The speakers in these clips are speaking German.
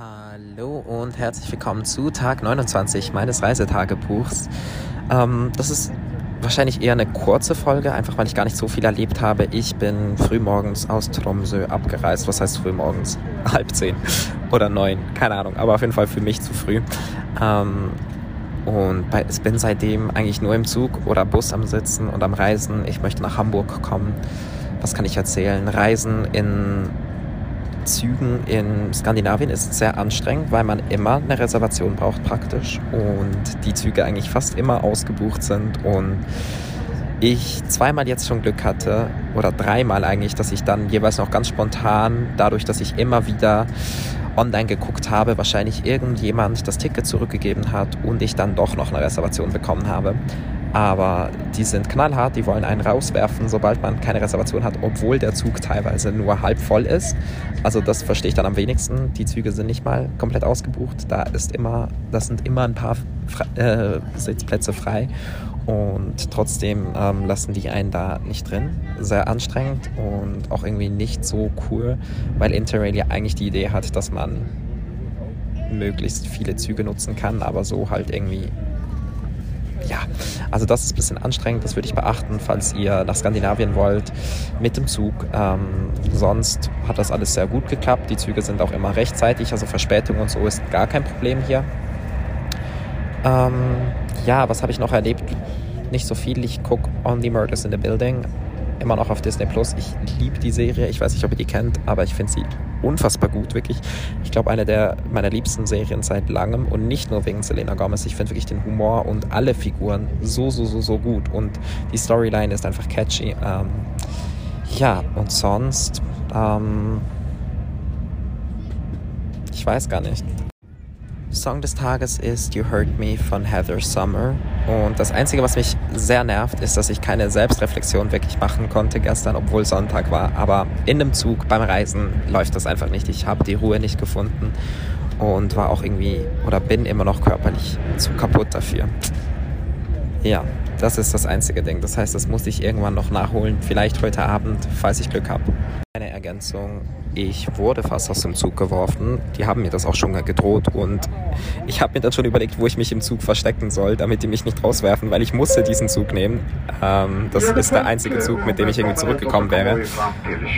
Hallo und herzlich willkommen zu Tag 29 meines Reisetagebuchs. Ähm, das ist wahrscheinlich eher eine kurze Folge, einfach weil ich gar nicht so viel erlebt habe. Ich bin frühmorgens aus Tromsø abgereist. Was heißt frühmorgens? Halb zehn oder neun, keine Ahnung, aber auf jeden Fall für mich zu früh. Ähm, und bei, ich bin seitdem eigentlich nur im Zug oder Bus am Sitzen und am Reisen. Ich möchte nach Hamburg kommen. Was kann ich erzählen? Reisen in Zügen in Skandinavien ist sehr anstrengend, weil man immer eine Reservation braucht praktisch und die Züge eigentlich fast immer ausgebucht sind und ich zweimal jetzt schon Glück hatte oder dreimal eigentlich, dass ich dann jeweils noch ganz spontan, dadurch, dass ich immer wieder online geguckt habe, wahrscheinlich irgendjemand das Ticket zurückgegeben hat und ich dann doch noch eine Reservation bekommen habe. Aber die sind knallhart, die wollen einen rauswerfen, sobald man keine Reservation hat, obwohl der Zug teilweise nur halb voll ist. Also das verstehe ich dann am wenigsten. Die Züge sind nicht mal komplett ausgebucht. Da ist immer, das sind immer ein paar äh, Sitzplätze frei. Und trotzdem ähm, lassen die einen da nicht drin. Sehr anstrengend und auch irgendwie nicht so cool, weil Interrail ja eigentlich die Idee hat, dass man möglichst viele Züge nutzen kann, aber so halt irgendwie ja, also das ist ein bisschen anstrengend, das würde ich beachten, falls ihr nach Skandinavien wollt mit dem Zug. Ähm, sonst hat das alles sehr gut geklappt. Die Züge sind auch immer rechtzeitig, also Verspätung und so ist gar kein Problem hier. Ähm, ja, was habe ich noch erlebt? Nicht so viel. Ich gucke Only Murders in the Building immer noch auf Disney Plus. Ich liebe die Serie. Ich weiß nicht, ob ihr die kennt, aber ich finde sie unfassbar gut, wirklich. Ich glaube, eine der meiner liebsten Serien seit langem und nicht nur wegen Selena Gomez. Ich finde wirklich den Humor und alle Figuren so, so, so, so gut und die Storyline ist einfach catchy. Ähm, ja, und sonst, ähm, ich weiß gar nicht. Song des Tages ist You Hurt Me von Heather Summer. Und das Einzige, was mich sehr nervt, ist, dass ich keine Selbstreflexion wirklich machen konnte gestern, obwohl Sonntag war. Aber in dem Zug beim Reisen läuft das einfach nicht. Ich habe die Ruhe nicht gefunden und war auch irgendwie oder bin immer noch körperlich zu kaputt dafür. Ja, das ist das einzige Ding. Das heißt, das muss ich irgendwann noch nachholen. Vielleicht heute Abend, falls ich Glück habe. Eine Ergänzung. Ich wurde fast aus dem Zug geworfen. Die haben mir das auch schon gedroht und ich habe mir dann schon überlegt, wo ich mich im Zug verstecken soll, damit die mich nicht rauswerfen, weil ich musste diesen Zug nehmen. Ähm, das ist der einzige Zug, mit dem ich irgendwie zurückgekommen wäre.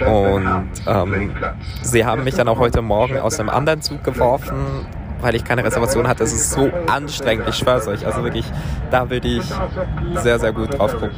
Und ähm, sie haben mich dann auch heute Morgen aus einem anderen Zug geworfen weil ich keine Reservation hatte. Es ist so anstrengend, ich schwör's euch. Also wirklich, da würde ich sehr, sehr gut drauf gucken.